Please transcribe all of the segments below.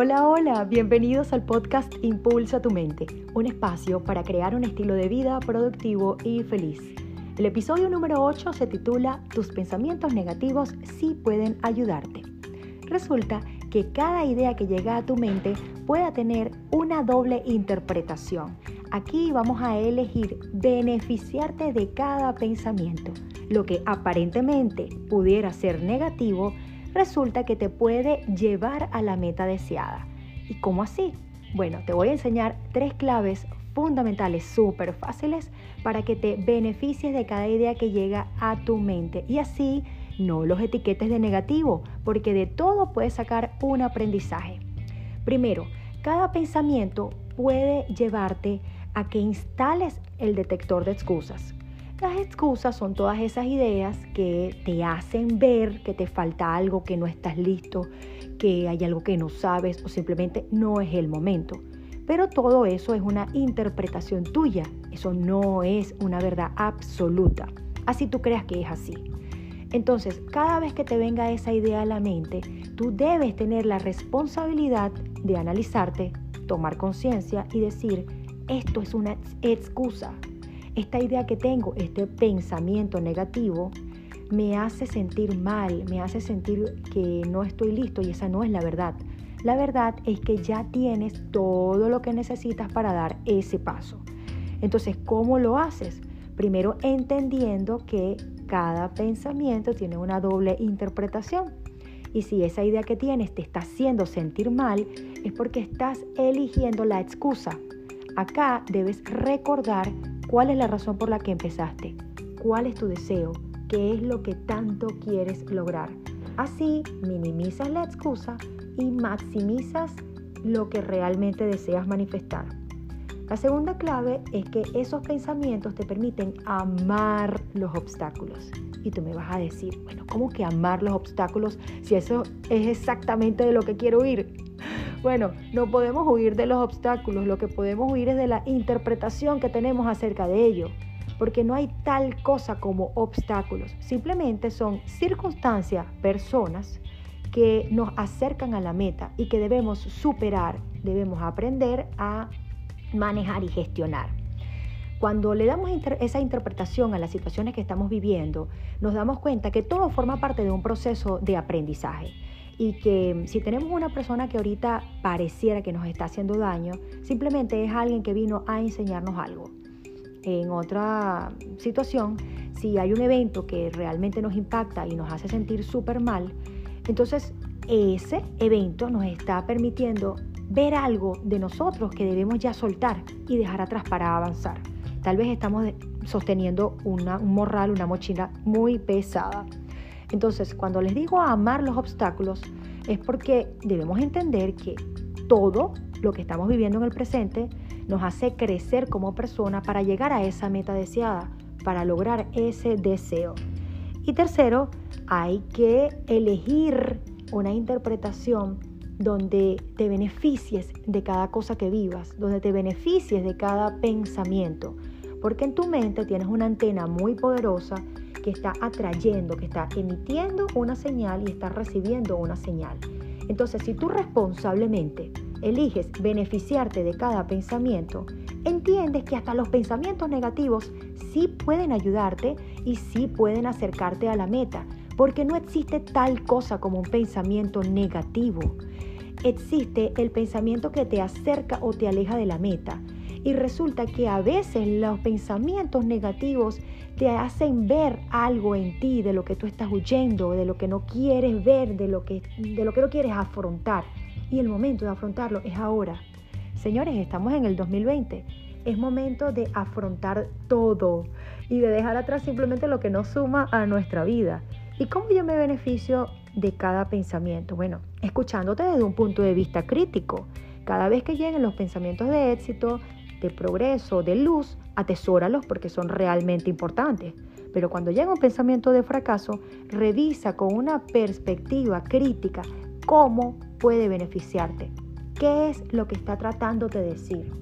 Hola, hola, bienvenidos al podcast Impulsa tu mente, un espacio para crear un estilo de vida productivo y feliz. El episodio número 8 se titula Tus pensamientos negativos sí pueden ayudarte. Resulta que cada idea que llega a tu mente pueda tener una doble interpretación. Aquí vamos a elegir beneficiarte de cada pensamiento. Lo que aparentemente pudiera ser negativo, resulta que te puede llevar a la meta deseada. ¿Y cómo así? Bueno, te voy a enseñar tres claves fundamentales súper fáciles para que te beneficies de cada idea que llega a tu mente y así no los etiquetes de negativo, porque de todo puedes sacar un aprendizaje. Primero, cada pensamiento puede llevarte a que instales el detector de excusas. Las excusas son todas esas ideas que te hacen ver que te falta algo, que no estás listo, que hay algo que no sabes o simplemente no es el momento. Pero todo eso es una interpretación tuya, eso no es una verdad absoluta. Así tú creas que es así. Entonces, cada vez que te venga esa idea a la mente, tú debes tener la responsabilidad de analizarte, tomar conciencia y decir, esto es una excusa, esta idea que tengo, este pensamiento negativo, me hace sentir mal, me hace sentir que no estoy listo y esa no es la verdad. La verdad es que ya tienes todo lo que necesitas para dar ese paso. Entonces, ¿cómo lo haces? Primero entendiendo que cada pensamiento tiene una doble interpretación. Y si esa idea que tienes te está haciendo sentir mal, es porque estás eligiendo la excusa. Acá debes recordar ¿Cuál es la razón por la que empezaste? ¿Cuál es tu deseo? ¿Qué es lo que tanto quieres lograr? Así minimizas la excusa y maximizas lo que realmente deseas manifestar. La segunda clave es que esos pensamientos te permiten amar los obstáculos. Y tú me vas a decir, bueno, ¿cómo que amar los obstáculos si eso es exactamente de lo que quiero ir? Bueno, no podemos huir de los obstáculos, lo que podemos huir es de la interpretación que tenemos acerca de ello, porque no hay tal cosa como obstáculos, simplemente son circunstancias, personas que nos acercan a la meta y que debemos superar, debemos aprender a manejar y gestionar. Cuando le damos esa interpretación a las situaciones que estamos viviendo, nos damos cuenta que todo forma parte de un proceso de aprendizaje y que si tenemos una persona que ahorita pareciera que nos está haciendo daño, simplemente es alguien que vino a enseñarnos algo. En otra situación, si hay un evento que realmente nos impacta y nos hace sentir súper mal, entonces ese evento nos está permitiendo ver algo de nosotros que debemos ya soltar y dejar atrás para avanzar. Tal vez estamos sosteniendo una, un morral, una mochila muy pesada. Entonces, cuando les digo amar los obstáculos, es porque debemos entender que todo lo que estamos viviendo en el presente nos hace crecer como persona para llegar a esa meta deseada, para lograr ese deseo. Y tercero, hay que elegir una interpretación donde te beneficies de cada cosa que vivas, donde te beneficies de cada pensamiento, porque en tu mente tienes una antena muy poderosa que está atrayendo, que está emitiendo una señal y está recibiendo una señal. Entonces, si tú responsablemente eliges beneficiarte de cada pensamiento, entiendes que hasta los pensamientos negativos sí pueden ayudarte y sí pueden acercarte a la meta, porque no existe tal cosa como un pensamiento negativo. Existe el pensamiento que te acerca o te aleja de la meta. Y resulta que a veces los pensamientos negativos te hacen ver algo en ti de lo que tú estás huyendo, de lo que no quieres ver, de lo que, de lo que no quieres afrontar. Y el momento de afrontarlo es ahora. Señores, estamos en el 2020. Es momento de afrontar todo y de dejar atrás simplemente lo que no suma a nuestra vida. ¿Y cómo yo me beneficio de cada pensamiento? Bueno, escuchándote desde un punto de vista crítico. Cada vez que lleguen los pensamientos de éxito, de progreso, de luz, atesóralos porque son realmente importantes. Pero cuando llega un pensamiento de fracaso, revisa con una perspectiva crítica cómo puede beneficiarte. ¿Qué es lo que está tratando de decir?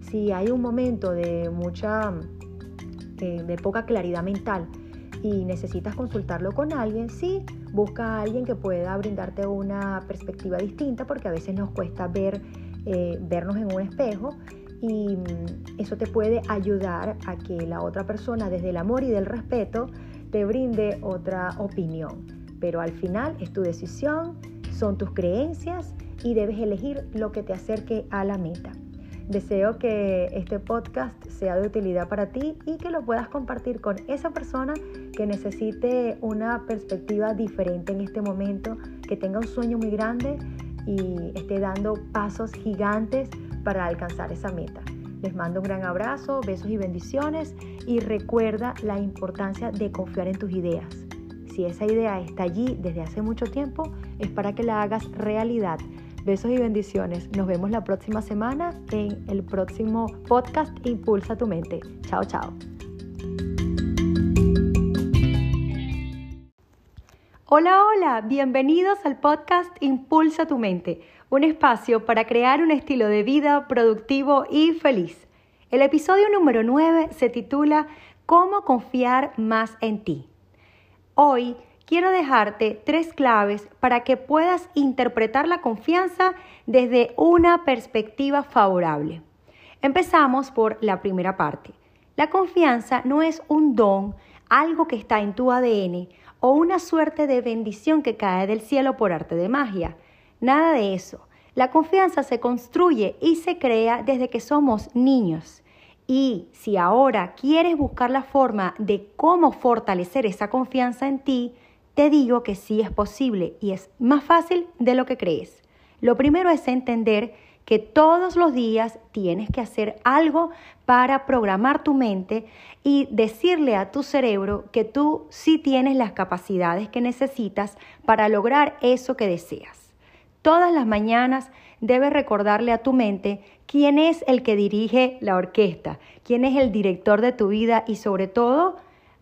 Si hay un momento de mucha, eh, de poca claridad mental y necesitas consultarlo con alguien, sí, busca a alguien que pueda brindarte una perspectiva distinta porque a veces nos cuesta ver, eh, vernos en un espejo y mm, eso te puede ayudar a que la otra persona desde el amor y del respeto te brinde otra opinión. Pero al final es tu decisión, son tus creencias y debes elegir lo que te acerque a la meta. Deseo que este podcast sea de utilidad para ti y que lo puedas compartir con esa persona que necesite una perspectiva diferente en este momento, que tenga un sueño muy grande y esté dando pasos gigantes para alcanzar esa meta. Les mando un gran abrazo, besos y bendiciones y recuerda la importancia de confiar en tus ideas. Si esa idea está allí desde hace mucho tiempo, es para que la hagas realidad Besos y bendiciones. Nos vemos la próxima semana en el próximo podcast Impulsa tu mente. Chao, chao. Hola, hola, bienvenidos al podcast Impulsa tu mente, un espacio para crear un estilo de vida productivo y feliz. El episodio número 9 se titula ¿Cómo confiar más en ti? Hoy quiero dejarte tres claves para que puedas interpretar la confianza desde una perspectiva favorable. Empezamos por la primera parte. La confianza no es un don, algo que está en tu ADN o una suerte de bendición que cae del cielo por arte de magia. Nada de eso. La confianza se construye y se crea desde que somos niños. Y si ahora quieres buscar la forma de cómo fortalecer esa confianza en ti, te digo que sí es posible y es más fácil de lo que crees. Lo primero es entender que todos los días tienes que hacer algo para programar tu mente y decirle a tu cerebro que tú sí tienes las capacidades que necesitas para lograr eso que deseas. Todas las mañanas debes recordarle a tu mente quién es el que dirige la orquesta, quién es el director de tu vida y sobre todo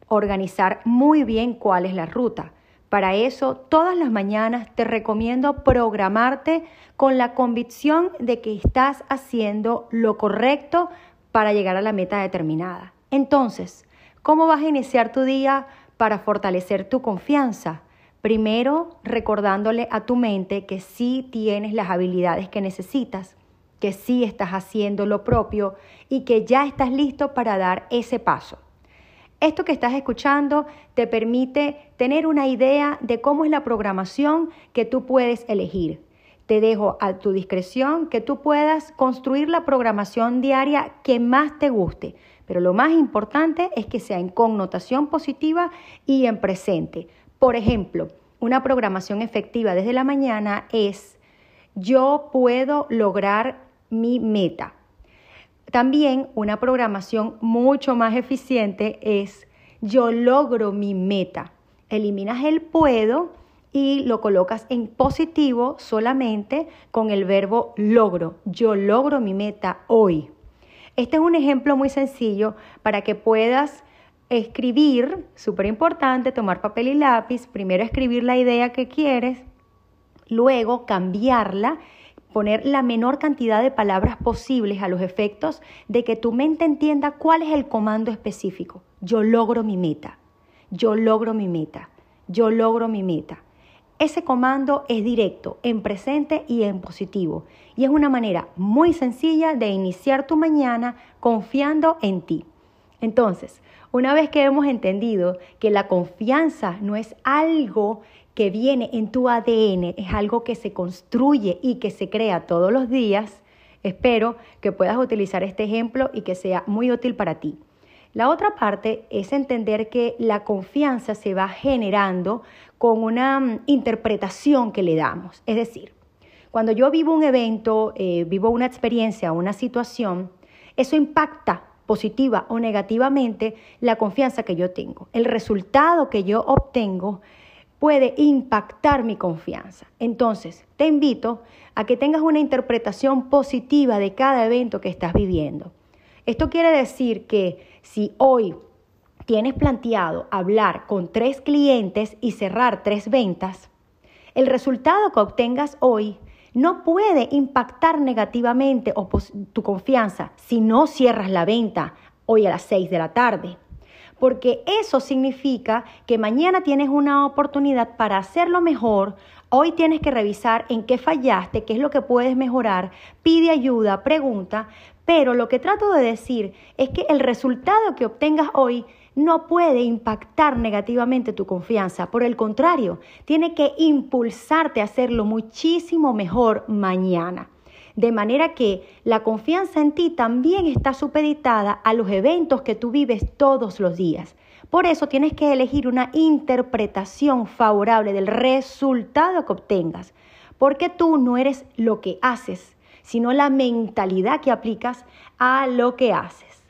organizar muy bien cuál es la ruta. Para eso, todas las mañanas te recomiendo programarte con la convicción de que estás haciendo lo correcto para llegar a la meta determinada. Entonces, ¿cómo vas a iniciar tu día para fortalecer tu confianza? Primero, recordándole a tu mente que sí tienes las habilidades que necesitas, que sí estás haciendo lo propio y que ya estás listo para dar ese paso. Esto que estás escuchando te permite tener una idea de cómo es la programación que tú puedes elegir. Te dejo a tu discreción que tú puedas construir la programación diaria que más te guste, pero lo más importante es que sea en connotación positiva y en presente. Por ejemplo, una programación efectiva desde la mañana es yo puedo lograr mi meta. También una programación mucho más eficiente es yo logro mi meta. Eliminas el puedo y lo colocas en positivo solamente con el verbo logro. Yo logro mi meta hoy. Este es un ejemplo muy sencillo para que puedas escribir, súper importante, tomar papel y lápiz, primero escribir la idea que quieres, luego cambiarla poner la menor cantidad de palabras posibles a los efectos de que tu mente entienda cuál es el comando específico. Yo logro mi meta, yo logro mi meta, yo logro mi meta. Ese comando es directo, en presente y en positivo. Y es una manera muy sencilla de iniciar tu mañana confiando en ti. Entonces, una vez que hemos entendido que la confianza no es algo que viene en tu ADN, es algo que se construye y que se crea todos los días, espero que puedas utilizar este ejemplo y que sea muy útil para ti. La otra parte es entender que la confianza se va generando con una mm, interpretación que le damos. Es decir, cuando yo vivo un evento, eh, vivo una experiencia, una situación, eso impacta positiva o negativamente la confianza que yo tengo. El resultado que yo obtengo puede impactar mi confianza. Entonces, te invito a que tengas una interpretación positiva de cada evento que estás viviendo. Esto quiere decir que si hoy tienes planteado hablar con tres clientes y cerrar tres ventas, el resultado que obtengas hoy no puede impactar negativamente tu confianza si no cierras la venta hoy a las seis de la tarde. porque eso significa que mañana tienes una oportunidad para hacerlo mejor. Hoy tienes que revisar en qué fallaste, qué es lo que puedes mejorar, pide ayuda, pregunta, pero lo que trato de decir es que el resultado que obtengas hoy no puede impactar negativamente tu confianza. Por el contrario, tiene que impulsarte a hacerlo muchísimo mejor mañana. De manera que la confianza en ti también está supeditada a los eventos que tú vives todos los días. Por eso tienes que elegir una interpretación favorable del resultado que obtengas, porque tú no eres lo que haces, sino la mentalidad que aplicas a lo que haces.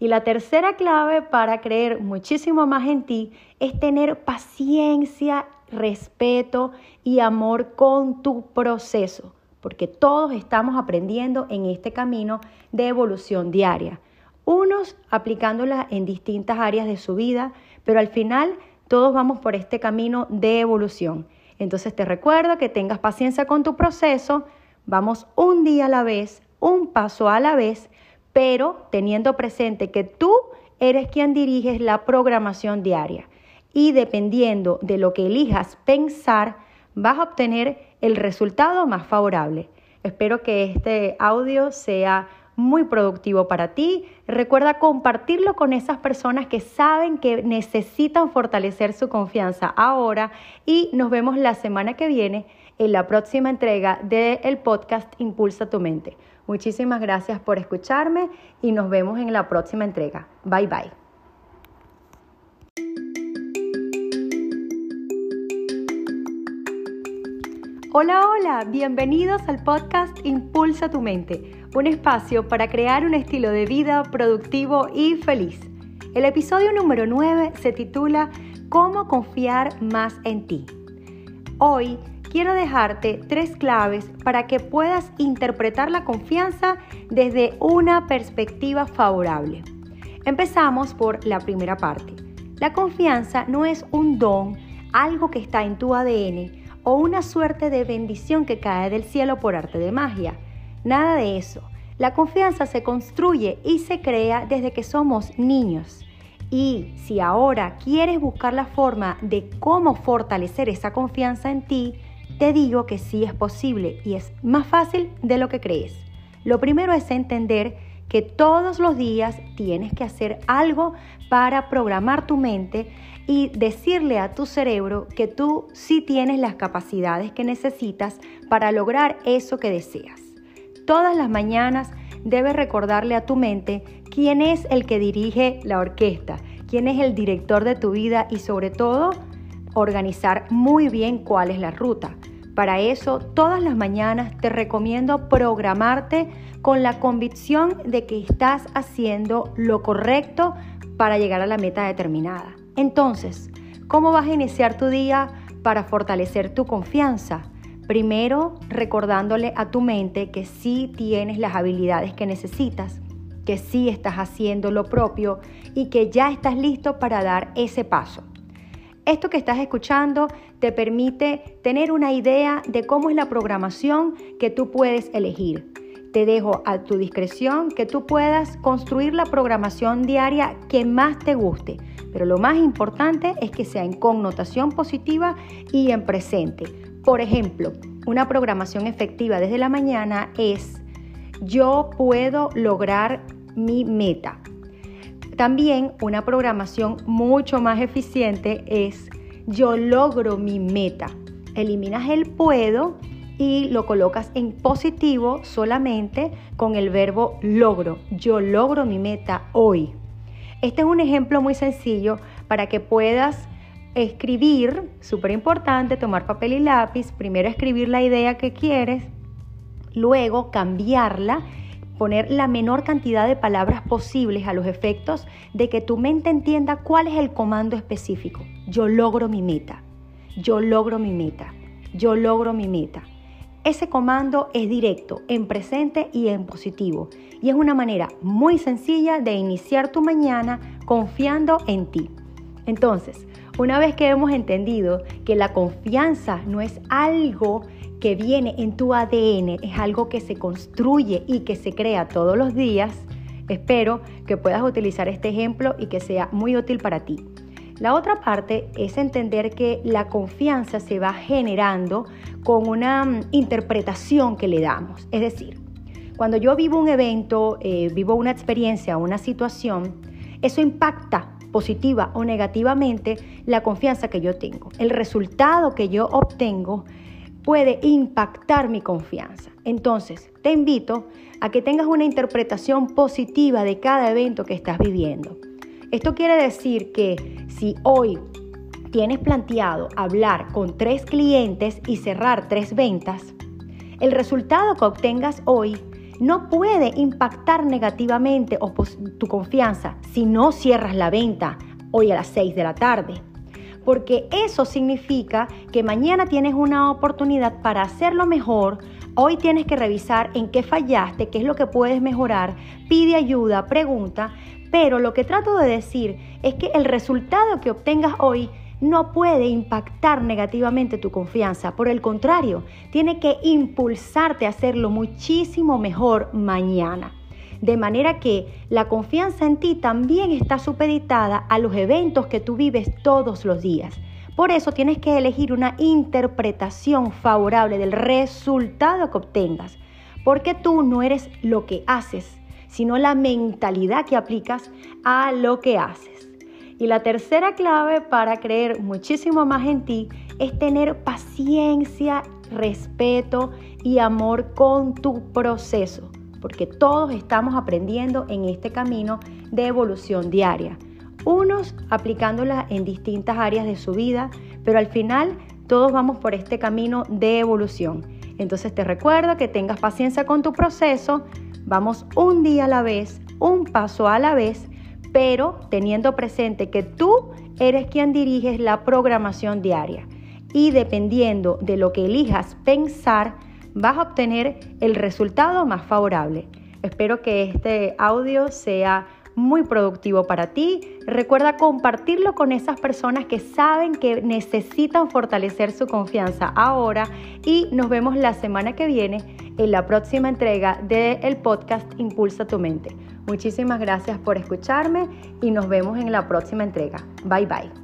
Y la tercera clave para creer muchísimo más en ti es tener paciencia, respeto y amor con tu proceso, porque todos estamos aprendiendo en este camino de evolución diaria. Unos aplicándola en distintas áreas de su vida, pero al final todos vamos por este camino de evolución. Entonces te recuerdo que tengas paciencia con tu proceso, vamos un día a la vez, un paso a la vez pero teniendo presente que tú eres quien diriges la programación diaria y dependiendo de lo que elijas pensar, vas a obtener el resultado más favorable. Espero que este audio sea muy productivo para ti. Recuerda compartirlo con esas personas que saben que necesitan fortalecer su confianza ahora y nos vemos la semana que viene en la próxima entrega del podcast Impulsa tu mente. Muchísimas gracias por escucharme y nos vemos en la próxima entrega. Bye bye. Hola, hola, bienvenidos al podcast Impulsa tu mente, un espacio para crear un estilo de vida productivo y feliz. El episodio número 9 se titula Cómo confiar más en ti. Hoy quiero dejarte tres claves para que puedas interpretar la confianza desde una perspectiva favorable. Empezamos por la primera parte. La confianza no es un don, algo que está en tu ADN o una suerte de bendición que cae del cielo por arte de magia. Nada de eso. La confianza se construye y se crea desde que somos niños. Y si ahora quieres buscar la forma de cómo fortalecer esa confianza en ti, te digo que sí es posible y es más fácil de lo que crees. Lo primero es entender que todos los días tienes que hacer algo para programar tu mente y decirle a tu cerebro que tú sí tienes las capacidades que necesitas para lograr eso que deseas. Todas las mañanas debes recordarle a tu mente quién es el que dirige la orquesta, quién es el director de tu vida y sobre todo organizar muy bien cuál es la ruta. Para eso, todas las mañanas te recomiendo programarte con la convicción de que estás haciendo lo correcto para llegar a la meta determinada. Entonces, ¿cómo vas a iniciar tu día para fortalecer tu confianza? Primero, recordándole a tu mente que sí tienes las habilidades que necesitas, que sí estás haciendo lo propio y que ya estás listo para dar ese paso. Esto que estás escuchando te permite tener una idea de cómo es la programación que tú puedes elegir. Te dejo a tu discreción que tú puedas construir la programación diaria que más te guste, pero lo más importante es que sea en connotación positiva y en presente. Por ejemplo, una programación efectiva desde la mañana es yo puedo lograr mi meta. También una programación mucho más eficiente es yo logro mi meta. Eliminas el puedo y lo colocas en positivo solamente con el verbo logro. Yo logro mi meta hoy. Este es un ejemplo muy sencillo para que puedas escribir, súper importante, tomar papel y lápiz, primero escribir la idea que quieres, luego cambiarla poner la menor cantidad de palabras posibles a los efectos de que tu mente entienda cuál es el comando específico. Yo logro mi meta. Yo logro mi meta. Yo logro mi meta. Ese comando es directo, en presente y en positivo. Y es una manera muy sencilla de iniciar tu mañana confiando en ti. Entonces, una vez que hemos entendido que la confianza no es algo que viene en tu ADN, es algo que se construye y que se crea todos los días, Espero que puedas utilizar este ejemplo y que sea muy útil para ti. La otra parte es entender que la confianza se va generando con una mm, interpretación que le damos. Es decir, cuando yo vivo un evento, eh, vivo una experiencia, una situación, eso impacta positiva o negativamente la confianza que yo tengo. El resultado que yo obtengo puede impactar mi confianza. Entonces, te invito a que tengas una interpretación positiva de cada evento que estás viviendo. Esto quiere decir que si hoy tienes planteado hablar con tres clientes y cerrar tres ventas, el resultado que obtengas hoy no puede impactar negativamente tu confianza si no cierras la venta hoy a las 6 de la tarde. Porque eso significa que mañana tienes una oportunidad para hacerlo mejor. Hoy tienes que revisar en qué fallaste, qué es lo que puedes mejorar. Pide ayuda, pregunta, pero lo que trato de decir es que el resultado que obtengas hoy no puede impactar negativamente tu confianza. Por el contrario, tiene que impulsarte a hacerlo muchísimo mejor mañana. De manera que la confianza en ti también está supeditada a los eventos que tú vives todos los días. Por eso tienes que elegir una interpretación favorable del resultado que obtengas. Porque tú no eres lo que haces, sino la mentalidad que aplicas a lo que haces. Y la tercera clave para creer muchísimo más en ti es tener paciencia, respeto y amor con tu proceso, porque todos estamos aprendiendo en este camino de evolución diaria. Unos aplicándola en distintas áreas de su vida, pero al final todos vamos por este camino de evolución. Entonces te recuerdo que tengas paciencia con tu proceso, Vamos un día a la vez, un paso a la vez, pero teniendo presente que tú eres quien diriges la programación diaria. Y dependiendo de lo que elijas pensar, vas a obtener el resultado más favorable. Espero que este audio sea muy productivo para ti. Recuerda compartirlo con esas personas que saben que necesitan fortalecer su confianza ahora y nos vemos la semana que viene en la próxima entrega del podcast Impulsa tu mente. Muchísimas gracias por escucharme y nos vemos en la próxima entrega. Bye bye.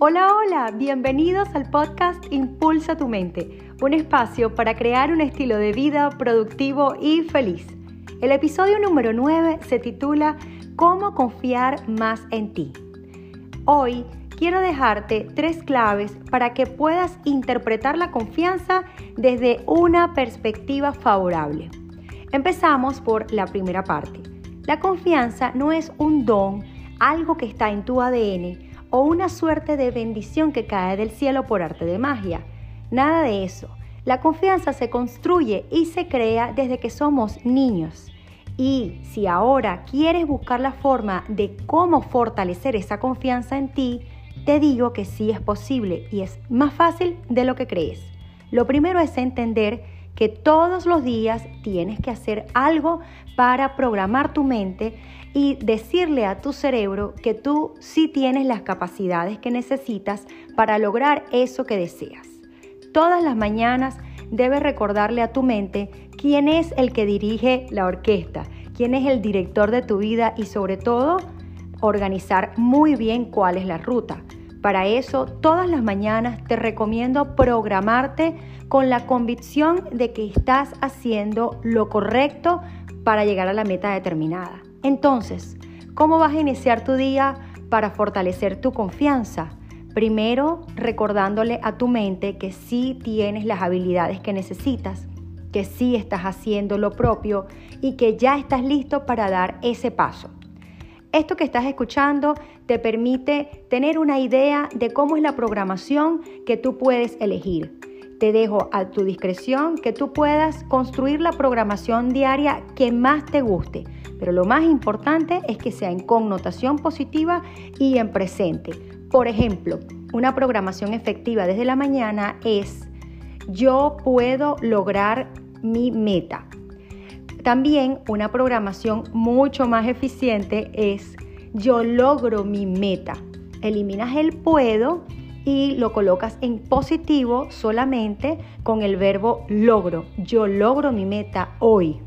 Hola, hola, bienvenidos al podcast Impulsa tu mente, un espacio para crear un estilo de vida productivo y feliz. El episodio número 9 se titula Cómo confiar más en ti. Hoy quiero dejarte tres claves para que puedas interpretar la confianza desde una perspectiva favorable. Empezamos por la primera parte. La confianza no es un don, algo que está en tu ADN o una suerte de bendición que cae del cielo por arte de magia. Nada de eso. La confianza se construye y se crea desde que somos niños. Y si ahora quieres buscar la forma de cómo fortalecer esa confianza en ti, te digo que sí es posible y es más fácil de lo que crees. Lo primero es entender que todos los días tienes que hacer algo para programar tu mente y decirle a tu cerebro que tú sí tienes las capacidades que necesitas para lograr eso que deseas. Todas las mañanas debes recordarle a tu mente quién es el que dirige la orquesta, quién es el director de tu vida y sobre todo organizar muy bien cuál es la ruta. Para eso, todas las mañanas te recomiendo programarte con la convicción de que estás haciendo lo correcto para llegar a la meta determinada. Entonces, ¿cómo vas a iniciar tu día para fortalecer tu confianza? Primero, recordándole a tu mente que sí tienes las habilidades que necesitas, que sí estás haciendo lo propio y que ya estás listo para dar ese paso. Esto que estás escuchando te permite tener una idea de cómo es la programación que tú puedes elegir. Te dejo a tu discreción que tú puedas construir la programación diaria que más te guste, pero lo más importante es que sea en connotación positiva y en presente. Por ejemplo, una programación efectiva desde la mañana es yo puedo lograr mi meta. También una programación mucho más eficiente es yo logro mi meta. Eliminas el puedo y lo colocas en positivo solamente con el verbo logro. Yo logro mi meta hoy.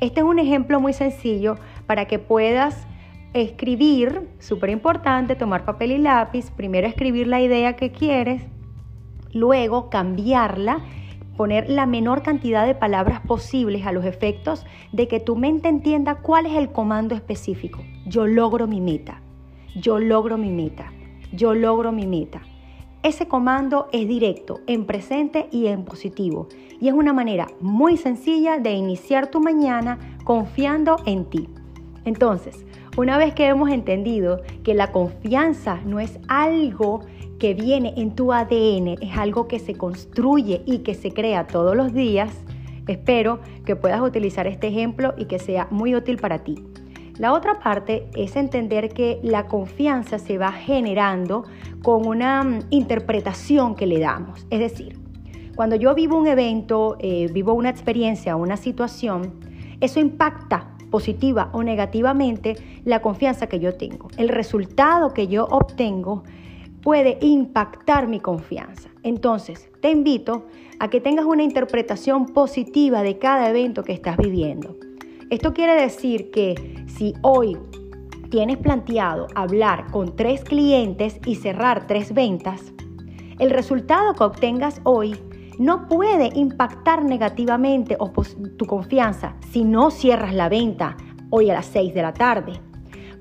Este es un ejemplo muy sencillo para que puedas escribir, súper importante, tomar papel y lápiz, primero escribir la idea que quieres, luego cambiarla, poner la menor cantidad de palabras posibles a los efectos de que tu mente entienda cuál es el comando específico. Yo logro mi meta, yo logro mi meta, yo logro mi meta. Ese comando es directo, en presente y en positivo. Y es una manera muy sencilla de iniciar tu mañana confiando en ti. Entonces, una vez que hemos entendido que la confianza no es algo que viene en tu ADN, es algo que se construye y que se crea todos los días, espero que puedas utilizar este ejemplo y que sea muy útil para ti. La otra parte es entender que la confianza se va generando con una mm, interpretación que le damos. Es decir, cuando yo vivo un evento, eh, vivo una experiencia, una situación, eso impacta positiva o negativamente la confianza que yo tengo. El resultado que yo obtengo puede impactar mi confianza. Entonces, te invito a que tengas una interpretación positiva de cada evento que estás viviendo. Esto quiere decir que si hoy tienes planteado hablar con tres clientes y cerrar tres ventas, el resultado que obtengas hoy no puede impactar negativamente tu confianza si no cierras la venta hoy a las 6 de la tarde.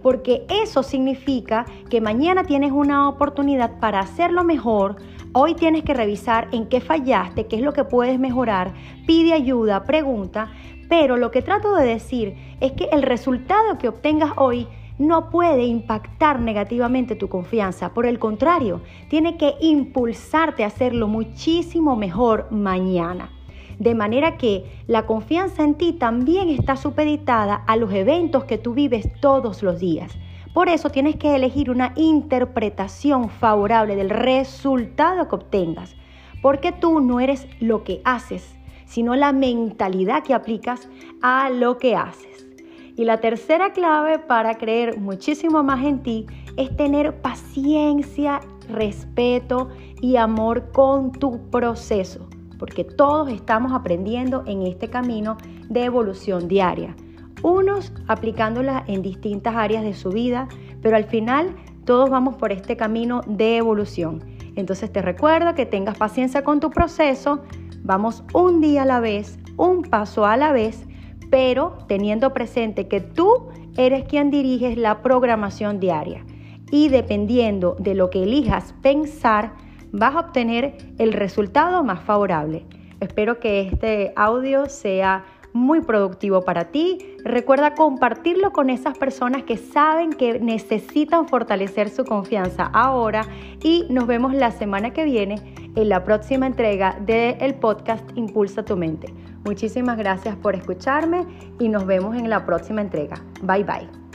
Porque eso significa que mañana tienes una oportunidad para hacerlo mejor. Hoy tienes que revisar en qué fallaste, qué es lo que puedes mejorar, pide ayuda, pregunta, pero lo que trato de decir es que el resultado que obtengas hoy no puede impactar negativamente tu confianza. Por el contrario, tiene que impulsarte a hacerlo muchísimo mejor mañana. De manera que la confianza en ti también está supeditada a los eventos que tú vives todos los días. Por eso tienes que elegir una interpretación favorable del resultado que obtengas. Porque tú no eres lo que haces, sino la mentalidad que aplicas a lo que haces. Y la tercera clave para creer muchísimo más en ti es tener paciencia, respeto y amor con tu proceso, porque todos estamos aprendiendo en este camino de evolución diaria. Unos aplicándola en distintas áreas de su vida, pero al final todos vamos por este camino de evolución. Entonces te recuerdo que tengas paciencia con tu proceso, Vamos un día a la vez, un paso a la vez, pero teniendo presente que tú eres quien diriges la programación diaria. Y dependiendo de lo que elijas pensar, vas a obtener el resultado más favorable. Espero que este audio sea muy productivo para ti. Recuerda compartirlo con esas personas que saben que necesitan fortalecer su confianza ahora y nos vemos la semana que viene en la próxima entrega del podcast Impulsa tu mente. Muchísimas gracias por escucharme y nos vemos en la próxima entrega. Bye bye.